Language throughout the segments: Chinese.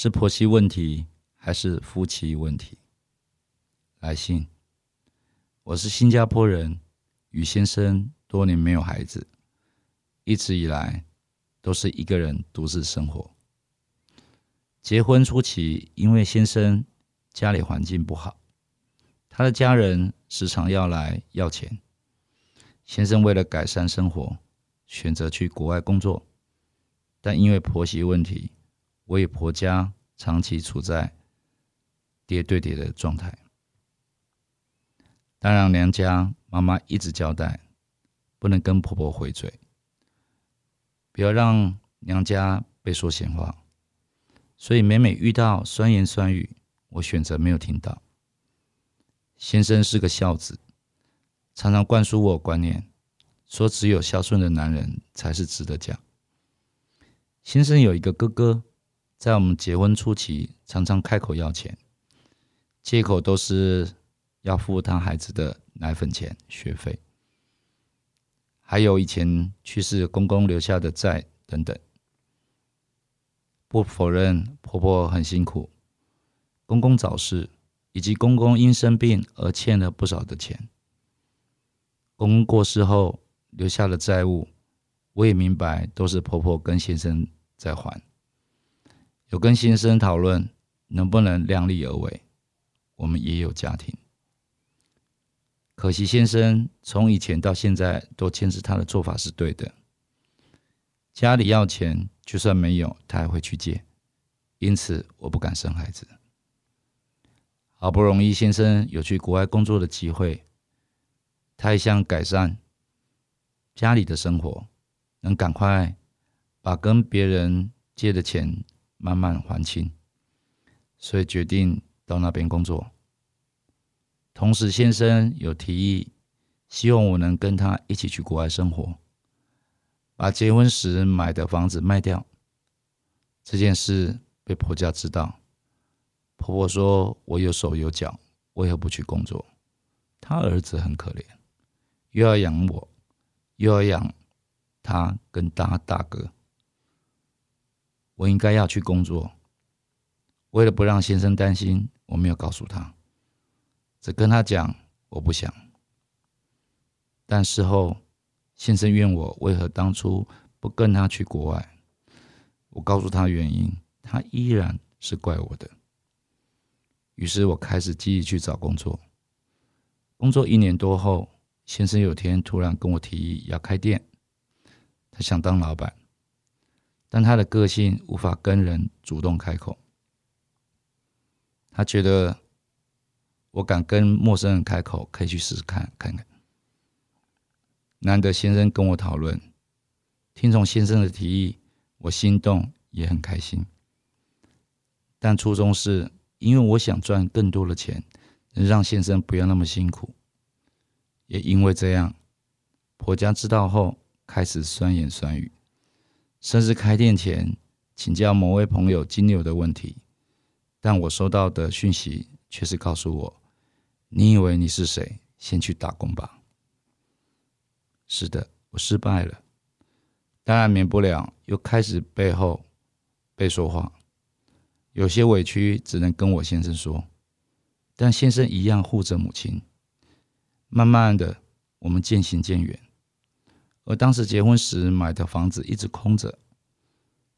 是婆媳问题还是夫妻问题？来信，我是新加坡人，与先生多年没有孩子，一直以来都是一个人独自生活。结婚初期，因为先生家里环境不好，他的家人时常要来要钱，先生为了改善生活，选择去国外工作，但因为婆媳问题。我与婆家长期处在爹对爹的状态，当然娘家妈妈一直交代，不能跟婆婆回嘴，不要让娘家被说闲话，所以每每遇到酸言酸语，我选择没有听到。先生是个孝子，常常灌输我观念，说只有孝顺的男人才是值得嫁。先生有一个哥哥。在我们结婚初期，常常开口要钱，借口都是要付他孩子的奶粉钱、学费，还有以前去世公公留下的债等等。不否认婆婆很辛苦，公公早逝，以及公公因生病而欠了不少的钱。公公过世后留下的债务，我也明白都是婆婆跟先生在还。有跟先生讨论能不能量力而为，我们也有家庭。可惜先生从以前到现在都坚持他的做法是对的。家里要钱，就算没有，他还会去借。因此，我不敢生孩子。好不容易先生有去国外工作的机会，他也想改善家里的生活，能赶快把跟别人借的钱。慢慢还清，所以决定到那边工作。同时，先生有提议，希望我能跟他一起去国外生活，把结婚时买的房子卖掉。这件事被婆家知道，婆婆说我有手有脚，为何不去工作？他儿子很可怜，又要养我，又要养他跟大大哥。我应该要去工作。为了不让先生担心，我没有告诉他，只跟他讲我不想。但事后，先生怨我为何当初不跟他去国外。我告诉他原因，他依然是怪我的。于是我开始积极去找工作。工作一年多后，先生有天突然跟我提议要开店，他想当老板。但他的个性无法跟人主动开口，他觉得我敢跟陌生人开口，可以去试试看看看。难得先生跟我讨论，听从先生的提议，我心动也很开心。但初衷是因为我想赚更多的钱，能让先生不要那么辛苦。也因为这样，婆家知道后开始酸言酸语。甚至开店前请教某位朋友金牛的问题，但我收到的讯息却是告诉我：“你以为你是谁？先去打工吧。”是的，我失败了，当然免不了又开始背后被说话，有些委屈只能跟我先生说，但先生一样护着母亲。慢慢的，我们渐行渐远。而当时结婚时买的房子一直空着，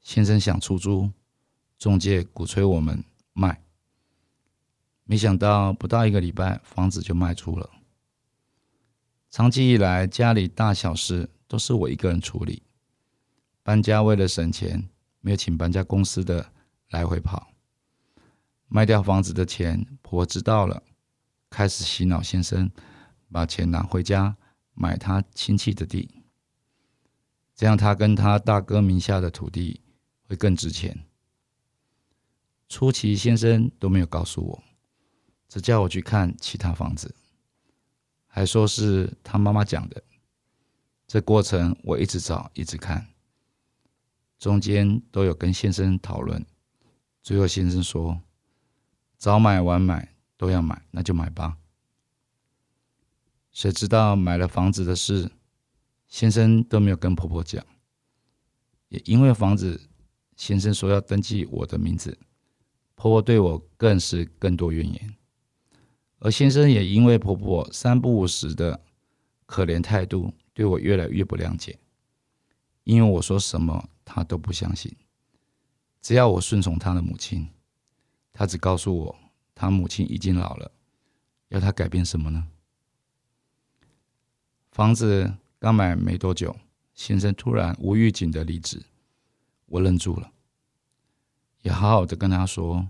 先生想出租，中介鼓吹我们卖，没想到不到一个礼拜，房子就卖出了。长期以来，家里大小事都是我一个人处理，搬家为了省钱，没有请搬家公司的来回跑。卖掉房子的钱，婆知道了，开始洗脑先生，把钱拿回家买他亲戚的地。这样，他跟他大哥名下的土地会更值钱。初期先生都没有告诉我，只叫我去看其他房子，还说是他妈妈讲的。这过程我一直找，一直看，中间都有跟先生讨论。最后先生说：“早买晚买都要买，那就买吧。”谁知道买了房子的事，先生都没有跟婆婆讲。也因为房子，先生说要登记我的名字，婆婆对我更是更多怨言。而先生也因为婆婆三不五时的可怜态度，对我越来越不谅解。因为我说什么，他都不相信。只要我顺从他的母亲，他只告诉我，他母亲已经老了，要他改变什么呢？房子刚买没多久，先生突然无预警的离职，我愣住了，也好好的跟他说，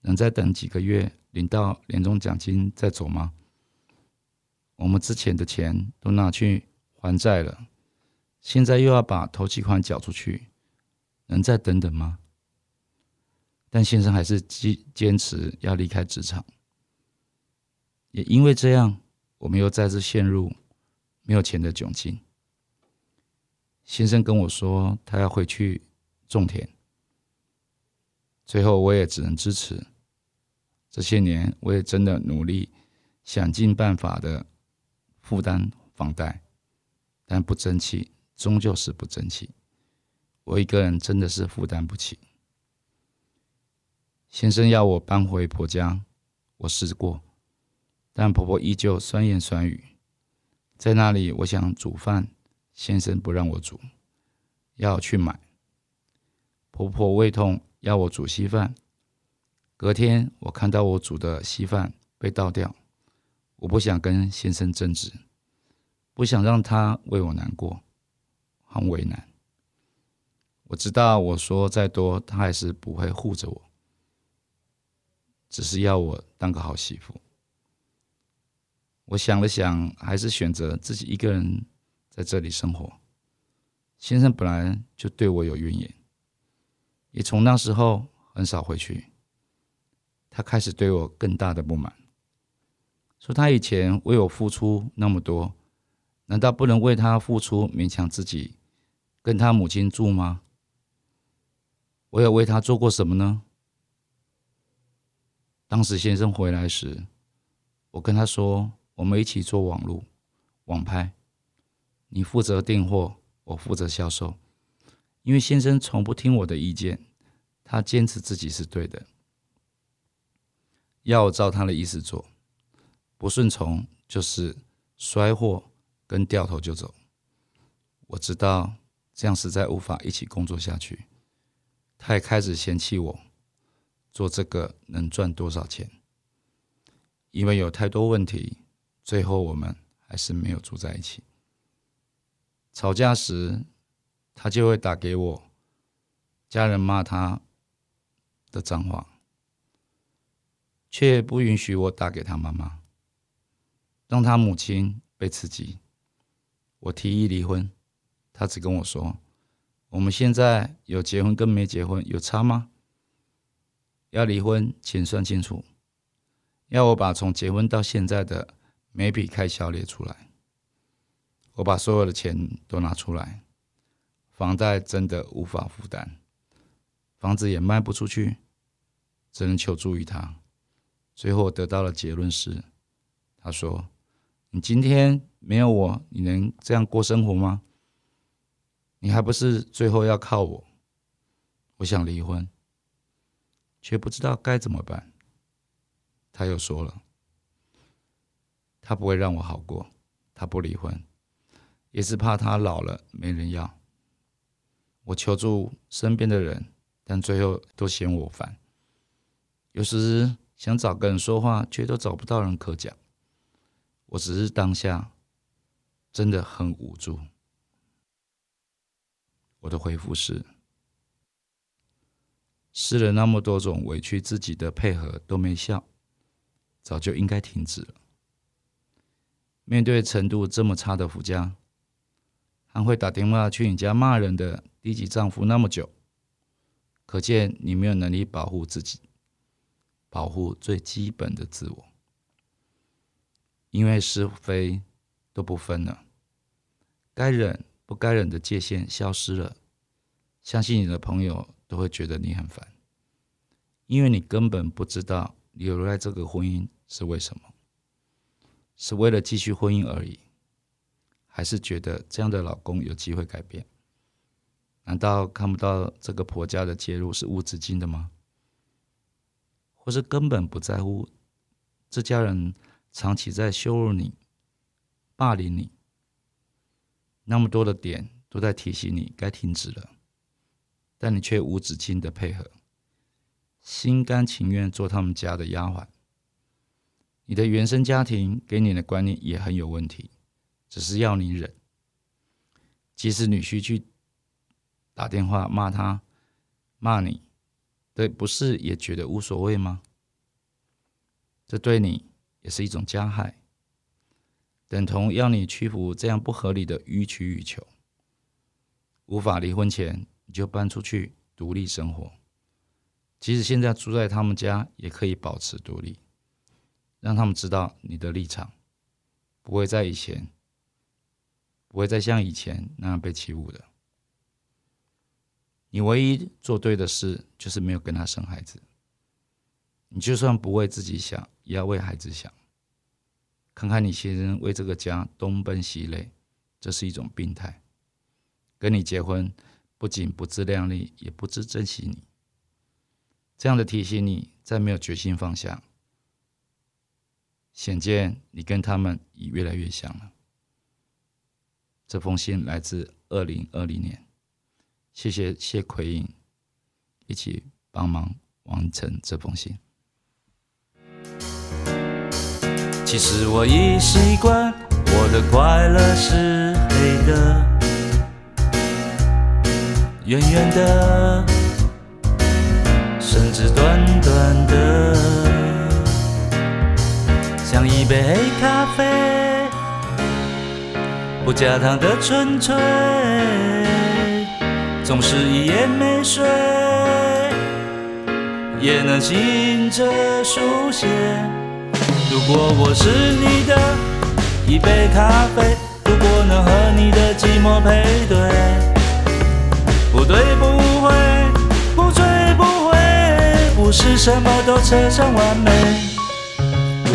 能再等几个月，领到年终奖金再走吗？我们之前的钱都拿去还债了，现在又要把头期款缴出去，能再等等吗？但先生还是坚坚持要离开职场，也因为这样，我们又再次陷入。没有钱的窘境，先生跟我说他要回去种田。最后我也只能支持。这些年我也真的努力，想尽办法的负担房贷，但不争气，终究是不争气。我一个人真的是负担不起。先生要我搬回婆家，我试过，但婆婆依旧酸言酸语。在那里，我想煮饭，先生不让我煮，要去买。婆婆胃痛，要我煮稀饭。隔天，我看到我煮的稀饭被倒掉，我不想跟先生争执，不想让他为我难过，很为难。我知道我说再多，他还是不会护着我，只是要我当个好媳妇。我想了想，还是选择自己一个人在这里生活。先生本来就对我有怨言，也从那时候很少回去。他开始对我更大的不满，说他以前为我付出那么多，难道不能为他付出，勉强自己跟他母亲住吗？我有为他做过什么呢？当时先生回来时，我跟他说。我们一起做网路网拍，你负责订货，我负责销售。因为先生从不听我的意见，他坚持自己是对的，要我照他的意思做，不顺从就是摔货跟掉头就走。我知道这样实在无法一起工作下去，他也开始嫌弃我做这个能赚多少钱，因为有太多问题。最后，我们还是没有住在一起。吵架时，他就会打给我，家人骂他的脏话，却不允许我打给他妈妈，让他母亲被刺激。我提议离婚，他只跟我说：“我们现在有结婚跟没结婚有差吗？要离婚，请算清楚。要我把从结婚到现在的。”每笔开销列出来，我把所有的钱都拿出来，房贷真的无法负担，房子也卖不出去，只能求助于他。最后我得到的结论是，他说：“你今天没有我，你能这样过生活吗？你还不是最后要靠我？我想离婚，却不知道该怎么办。”他又说了。他不会让我好过，他不离婚，也是怕他老了没人要。我求助身边的人，但最后都嫌我烦。有时想找个人说话，却都找不到人可讲。我只是当下真的很无助。我的回复是：试了那么多种委屈自己的配合都没效，早就应该停止了。面对程度这么差的夫家，还会打电话去你家骂人的低级丈夫那么久，可见你没有能力保护自己。保护最基本的自我。因为是非都不分了，该忍不该忍的界限消失了，相信你的朋友都会觉得你很烦，因为你根本不知道你留在这个婚姻是为什么，是为了继续婚姻而已，还是觉得这样的老公有机会改变？难道看不到这个婆家的介入是无止境的吗？或是根本不在乎这家人？长期在羞辱你、霸凌你，那么多的点都在提醒你该停止了，但你却无止境的配合，心甘情愿做他们家的丫鬟。你的原生家庭给你的观念也很有问题，只是要你忍。即使女婿去打电话骂他、骂你，对，不是也觉得无所谓吗？这对你。也是一种加害，等同要你屈服这样不合理的予取予求。无法离婚前，你就搬出去独立生活。即使现在住在他们家，也可以保持独立，让他们知道你的立场，不会在以前，不会再像以前那样被欺侮的。你唯一做对的事，就是没有跟他生孩子。你就算不为自己想，也要为孩子想。看看你先生为这个家东奔西累，这是一种病态。跟你结婚，不仅不自量力，也不知珍惜你。这样的提醒你，再没有决心放下，显见你跟他们已越来越像了。这封信来自二零二零年，谢谢谢奎影一起帮忙完成这封信。其实我已习惯，我的快乐是黑的，圆圆的，甚至短短的，像一杯黑咖啡，不加糖的纯粹，总是一夜没睡，也能醒着书写。如果我是你的一杯咖啡，如果能和你的寂寞配对，不对不会，不醉不回，不是什么都扯上完美。